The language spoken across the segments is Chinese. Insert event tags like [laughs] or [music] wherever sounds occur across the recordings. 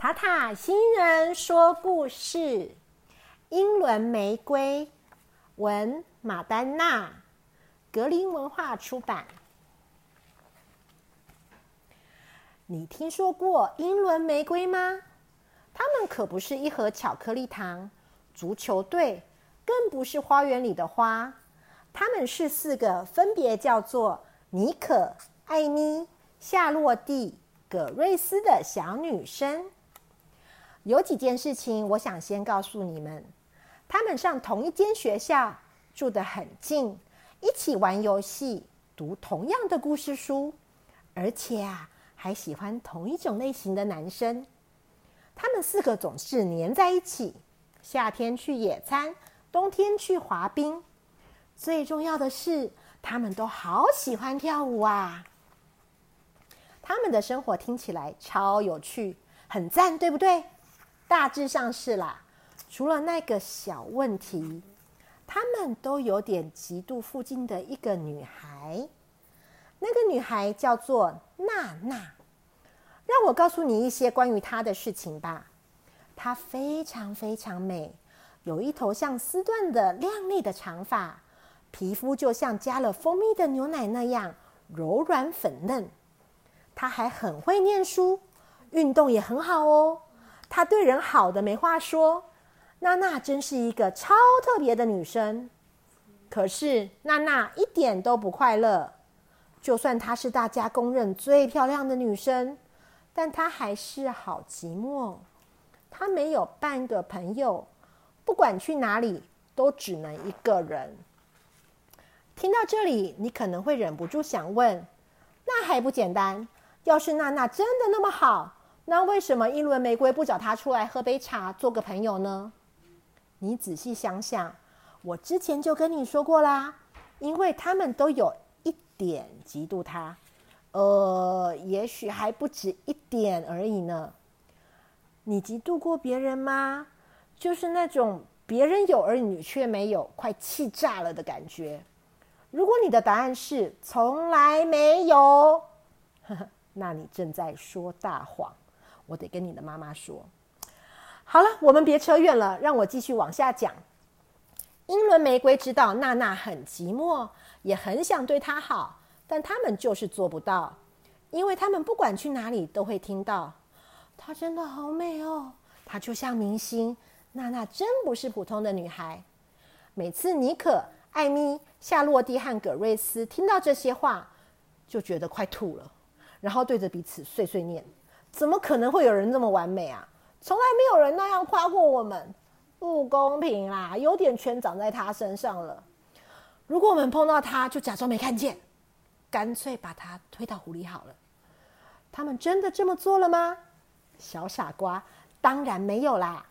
塔塔新人说故事：英伦玫瑰，文马丹娜，格林文化出版。你听说过英伦玫瑰吗？它们可不是一盒巧克力糖、足球队，更不是花园里的花。它们是四个分别叫做妮可、艾妮、夏洛蒂、葛瑞斯的小女生。有几件事情，我想先告诉你们：他们上同一间学校，住得很近，一起玩游戏，读同样的故事书，而且啊，还喜欢同一种类型的男生。他们四个总是黏在一起，夏天去野餐，冬天去滑冰。最重要的是，他们都好喜欢跳舞啊！他们的生活听起来超有趣，很赞，对不对？大致上是啦，除了那个小问题，他们都有点嫉妒附近的一个女孩。那个女孩叫做娜娜。让我告诉你一些关于她的事情吧。她非常非常美，有一头像丝缎的亮丽的长发，皮肤就像加了蜂蜜的牛奶那样柔软粉嫩。她还很会念书，运动也很好哦。她对人好的没话说，娜娜真是一个超特别的女生。可是娜娜一点都不快乐，就算她是大家公认最漂亮的女生，但她还是好寂寞。她没有半个朋友，不管去哪里都只能一个人。听到这里，你可能会忍不住想问：那还不简单？要是娜娜真的那么好？那为什么英伦玫瑰不找他出来喝杯茶，做个朋友呢？你仔细想想，我之前就跟你说过啦，因为他们都有一点嫉妒他，呃，也许还不止一点而已呢。你嫉妒过别人吗？就是那种别人有而你却没有，快气炸了的感觉。如果你的答案是从来没有，呵 [laughs] 呵那你正在说大谎。我得跟你的妈妈说。好了，我们别扯远了，让我继续往下讲。英伦玫瑰知道娜娜很寂寞，也很想对她好，但他们就是做不到，因为他们不管去哪里都会听到她真的好美哦，她就像明星。娜娜真不是普通的女孩。每次妮可、艾米、夏洛蒂和葛瑞斯听到这些话，就觉得快吐了，然后对着彼此碎碎念。怎么可能会有人这么完美啊？从来没有人那样夸过我们，不公平啦！优点全长在他身上了。如果我们碰到他，就假装没看见，干脆把他推到湖里好了。他们真的这么做了吗？小傻瓜，当然没有啦。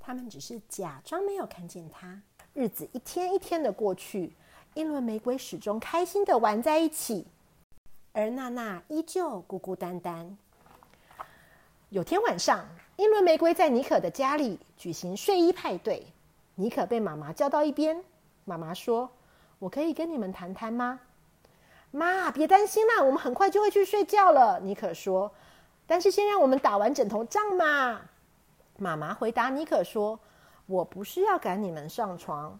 他们只是假装没有看见他。日子一天一天的过去，英伦玫瑰始终开心的玩在一起，而娜娜依旧孤孤单单。有天晚上，英伦玫瑰在妮可的家里举行睡衣派对。妮可被妈妈叫到一边，妈妈说：“我可以跟你们谈谈吗？”妈，别担心啦，我们很快就会去睡觉了。妮可说：“但是先让我们打完枕头仗嘛。”妈妈回答妮可说：“我不是要赶你们上床，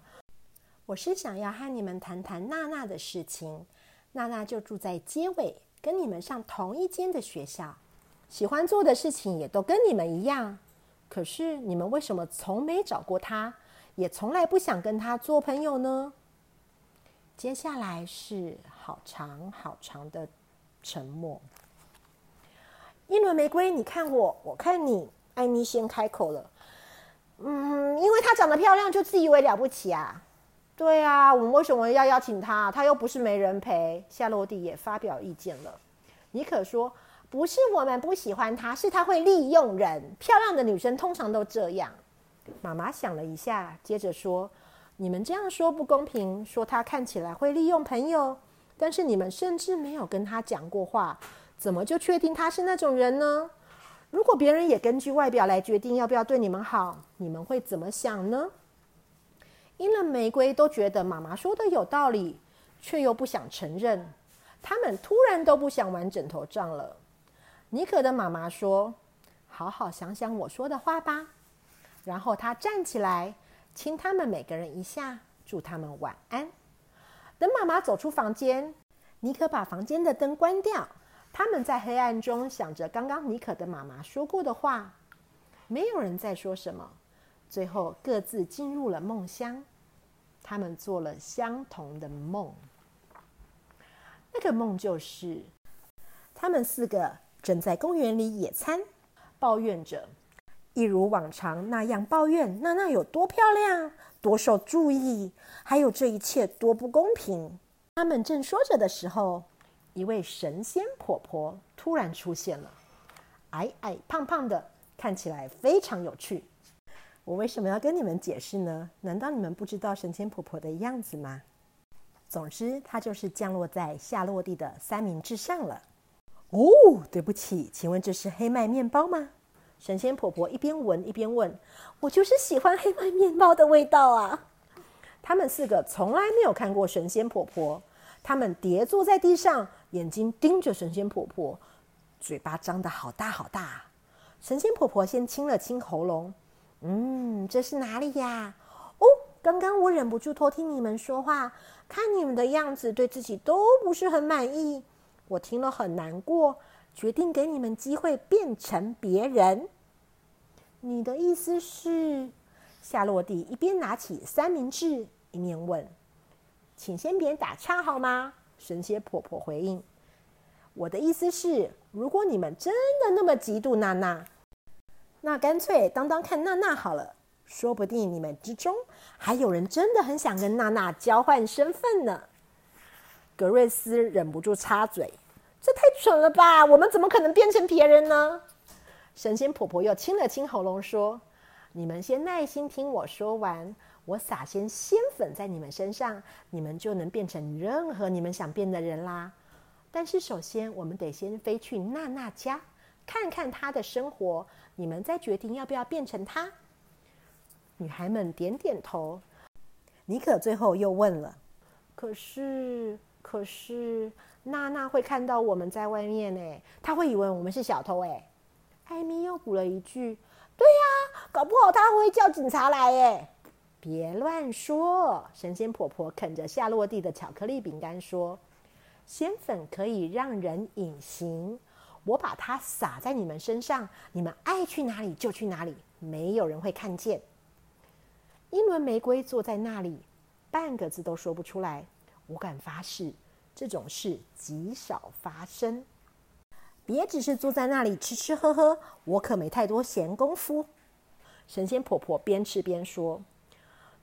我是想要和你们谈谈娜娜的事情。娜娜就住在街尾，跟你们上同一间的学校。”喜欢做的事情也都跟你们一样，可是你们为什么从没找过他，也从来不想跟他做朋友呢？接下来是好长好长的沉默。一轮玫瑰，你看我，我看你。艾米先开口了：“嗯，因为她长得漂亮，就自以为了不起啊？对啊，我们为什么要邀请她？她又不是没人陪。”夏洛蒂也发表意见了。尼可说。不是我们不喜欢他，是他会利用人。漂亮的女生通常都这样。妈妈想了一下，接着说：“你们这样说不公平，说他看起来会利用朋友，但是你们甚至没有跟他讲过话，怎么就确定他是那种人呢？如果别人也根据外表来决定要不要对你们好，你们会怎么想呢？”英伦玫瑰都觉得妈妈说的有道理，却又不想承认。他们突然都不想玩枕头仗了。妮可的妈妈说：“好好想想我说的话吧。”然后他站起来，亲他们每个人一下，祝他们晚安。等妈妈走出房间，尼可把房间的灯关掉。他们在黑暗中想着刚刚尼可的妈妈说过的话，没有人在说什么。最后各自进入了梦乡，他们做了相同的梦。那个梦就是，他们四个正在公园里野餐，抱怨着，一如往常那样抱怨娜娜有多漂亮、多受注意，还有这一切多不公平。他们正说着的时候，一位神仙婆婆突然出现了，矮矮胖胖的，看起来非常有趣。我为什么要跟你们解释呢？难道你们不知道神仙婆婆的样子吗？总之，她就是降落在夏洛蒂的三明治上了。哦，对不起，请问这是黑麦面包吗？神仙婆婆一边闻一边问：“我就是喜欢黑麦面包的味道啊！”他们四个从来没有看过神仙婆婆，他们叠坐在地上，眼睛盯着神仙婆婆，嘴巴张得好大好大。神仙婆婆先清了清喉咙。嗯，这是哪里呀？哦，刚刚我忍不住偷听你们说话，看你们的样子，对自己都不是很满意。我听了很难过，决定给你们机会变成别人。你的意思是？夏洛蒂一边拿起三明治，一面问：“请先别打岔好吗？”神仙婆婆回应：“我的意思是，如果你们真的那么嫉妒娜娜。”那干脆当当看娜娜好了，说不定你们之中还有人真的很想跟娜娜交换身份呢。格瑞斯忍不住插嘴：“这太蠢了吧！我们怎么可能变成别人呢？”神仙婆婆又清了清喉咙说：“你们先耐心听我说完，我撒些仙粉在你们身上，你们就能变成任何你们想变的人啦。但是首先，我们得先飞去娜娜家。”看看她的生活，你们再决定要不要变成她。女孩们点点头。尼可最后又问了：“可是，可是，娜娜会看到我们在外面呢？她会以为我们是小偷哎。”艾米又补了一句：“对呀，搞不好她会叫警察来哎。”别乱说！神仙婆婆啃着夏洛蒂的巧克力饼干说：“仙粉可以让人隐形。”我把它撒在你们身上，你们爱去哪里就去哪里，没有人会看见。英伦玫瑰坐在那里，半个字都说不出来。我敢发誓，这种事极少发生。别只是坐在那里吃吃喝喝，我可没太多闲工夫。神仙婆婆边吃边说。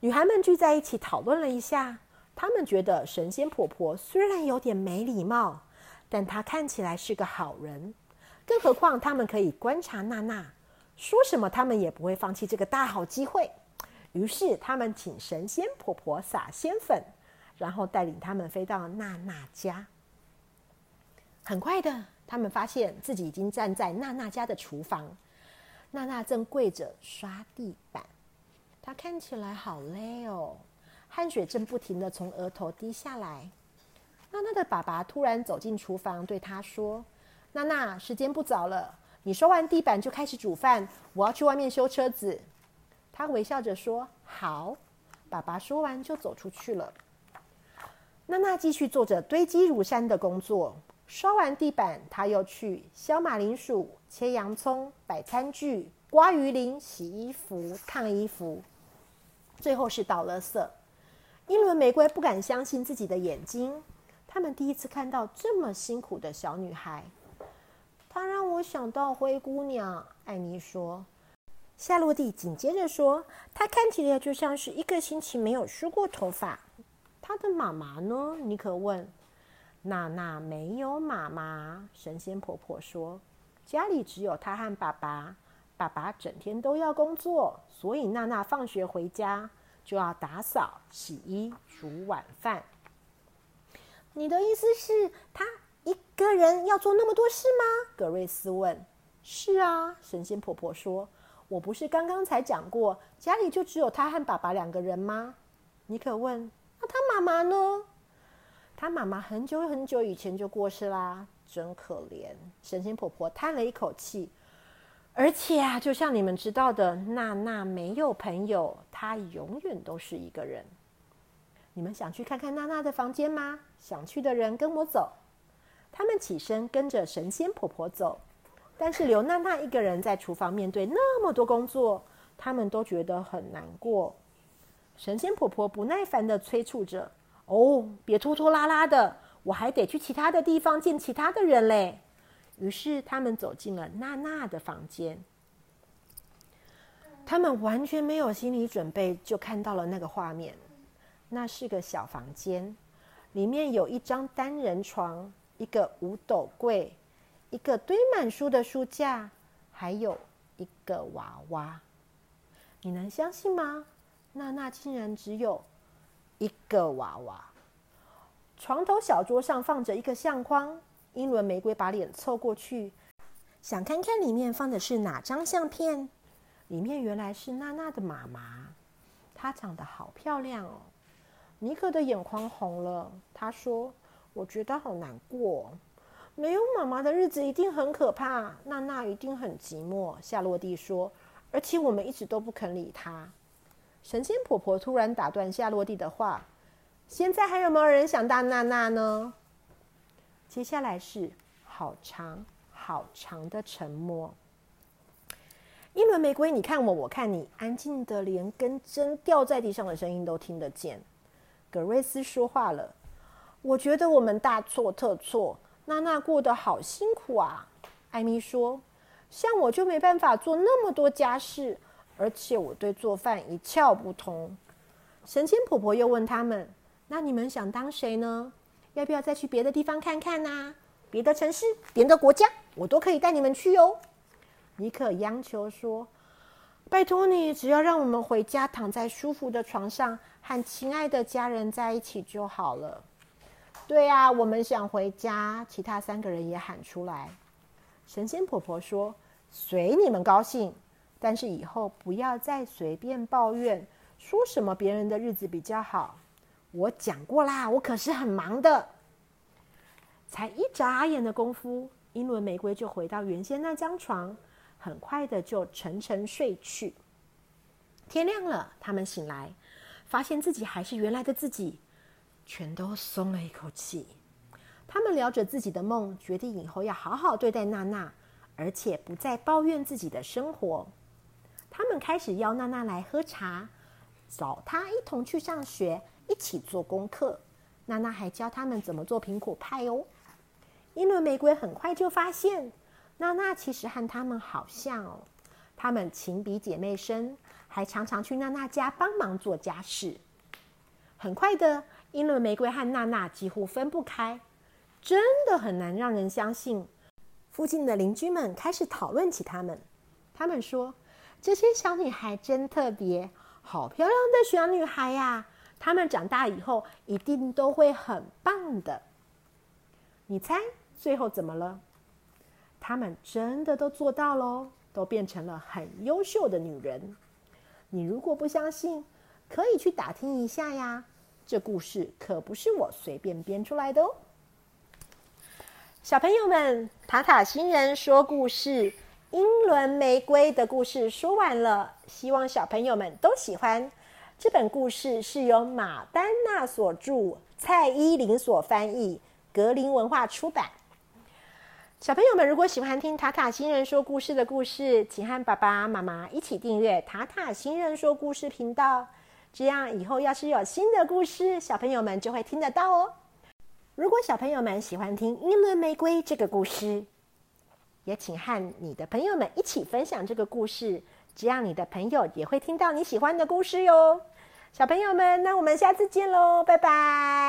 女孩们聚在一起讨论了一下，她们觉得神仙婆婆虽然有点没礼貌。但她看起来是个好人，更何况她们可以观察娜娜，说什么她们也不会放弃这个大好机会。于是她们请神仙婆婆撒仙粉，然后带领他们飞到娜娜家。很快的，他们发现自己已经站在娜娜家的厨房，娜娜正跪着刷地板，她看起来好累哦，汗水正不停的从额头滴下来。娜娜的爸爸突然走进厨房，对她说：“娜娜，时间不早了，你刷完地板就开始煮饭。我要去外面修车子。”她微笑着说：“好。”爸爸说完就走出去了。娜娜继续做着堆积如山的工作。刷完地板，她又去削马铃薯、切洋葱、摆餐具、刮鱼鳞、洗衣服、烫衣服，最后是倒垃圾。英伦玫瑰不敢相信自己的眼睛。他们第一次看到这么辛苦的小女孩，她让我想到灰姑娘。艾妮说。夏洛蒂紧接着说：“她看起来就像是一个星期没有梳过头发。”她的妈妈呢？尼可问。娜娜没有妈妈，神仙婆婆说：“家里只有她和爸爸。爸爸整天都要工作，所以娜娜放学回家就要打扫、洗衣、煮晚饭。”你的意思是，他一个人要做那么多事吗？格瑞斯问。是啊，神仙婆婆说。我不是刚刚才讲过，家里就只有他和爸爸两个人吗？尼克问。那他妈妈呢？他妈妈很久很久以前就过世啦，真可怜。神仙婆婆叹了一口气。而且啊，就像你们知道的，娜娜没有朋友，她永远都是一个人。你们想去看看娜娜的房间吗？想去的人跟我走。他们起身跟着神仙婆婆走，但是留娜娜一个人在厨房面对那么多工作，他们都觉得很难过。神仙婆婆不耐烦的催促着：“哦，别拖拖拉拉的，我还得去其他的地方见其他的人嘞。”于是他们走进了娜娜的房间。他们完全没有心理准备，就看到了那个画面。那是个小房间，里面有一张单人床，一个五斗柜，一个堆满书的书架，还有一个娃娃。你能相信吗？娜娜竟然只有一个娃娃。床头小桌上放着一个相框。英伦玫瑰把脸凑过去，想看看里面放的是哪张相片。里面原来是娜娜的妈妈，她长得好漂亮哦。尼克的眼眶红了，他说：“我觉得好难过，没有妈妈的日子一定很可怕，娜娜一定很寂寞。”夏洛蒂说：“而且我们一直都不肯理她。”神仙婆婆突然打断夏洛蒂的话：“现在还有没有人想当娜娜呢？”接下来是好长好长的沉默。一轮玫瑰，你看我，我看你，安静的连根针掉在地上的声音都听得见。格瑞斯说话了：“我觉得我们大错特错，娜娜过得好辛苦啊。”艾米说：“像我就没办法做那么多家事，而且我对做饭一窍不通。”神仙婆婆又问他们：“那你们想当谁呢？”要不要再去别的地方看看呢？别的城市、别的国家，我都可以带你们去哦。尼克央求说：“拜托你，只要让我们回家，躺在舒服的床上，和亲爱的家人在一起就好了。”对啊，我们想回家。其他三个人也喊出来。神仙婆婆说：“随你们高兴，但是以后不要再随便抱怨，说什么别人的日子比较好。”我讲过啦，我可是很忙的。才一眨眼的功夫，英伦玫瑰就回到原先那张床，很快的就沉沉睡去。天亮了，他们醒来，发现自己还是原来的自己，全都松了一口气。他们聊着自己的梦，决定以后要好好对待娜娜，而且不再抱怨自己的生活。他们开始邀娜娜来喝茶，找她一同去上学。一起做功课，娜娜还教他们怎么做苹果派哦。英伦玫瑰很快就发现，娜娜其实和他们好像哦，他们情比姐妹深，还常常去娜娜家帮忙做家事。很快的，英伦玫瑰和娜娜几乎分不开，真的很难让人相信。附近的邻居们开始讨论起他们，他们说：“这些小女孩真特别，好漂亮的小女孩呀！”她们长大以后一定都会很棒的。你猜最后怎么了？她们真的都做到喽，都变成了很优秀的女人。你如果不相信，可以去打听一下呀。这故事可不是我随便编出来的哦。小朋友们，塔塔星人说故事《英伦玫瑰》的故事说完了，希望小朋友们都喜欢。这本故事是由马丹娜所著，蔡依林所翻译，格林文化出版。小朋友们，如果喜欢听塔塔星人说故事的故事，请和爸爸妈妈一起订阅塔塔星人说故事频道，这样以后要是有新的故事，小朋友们就会听得到哦。如果小朋友们喜欢听《英伦玫瑰》这个故事，也请和你的朋友们一起分享这个故事。这样，你的朋友也会听到你喜欢的故事哟，小朋友们，那我们下次见喽，拜拜。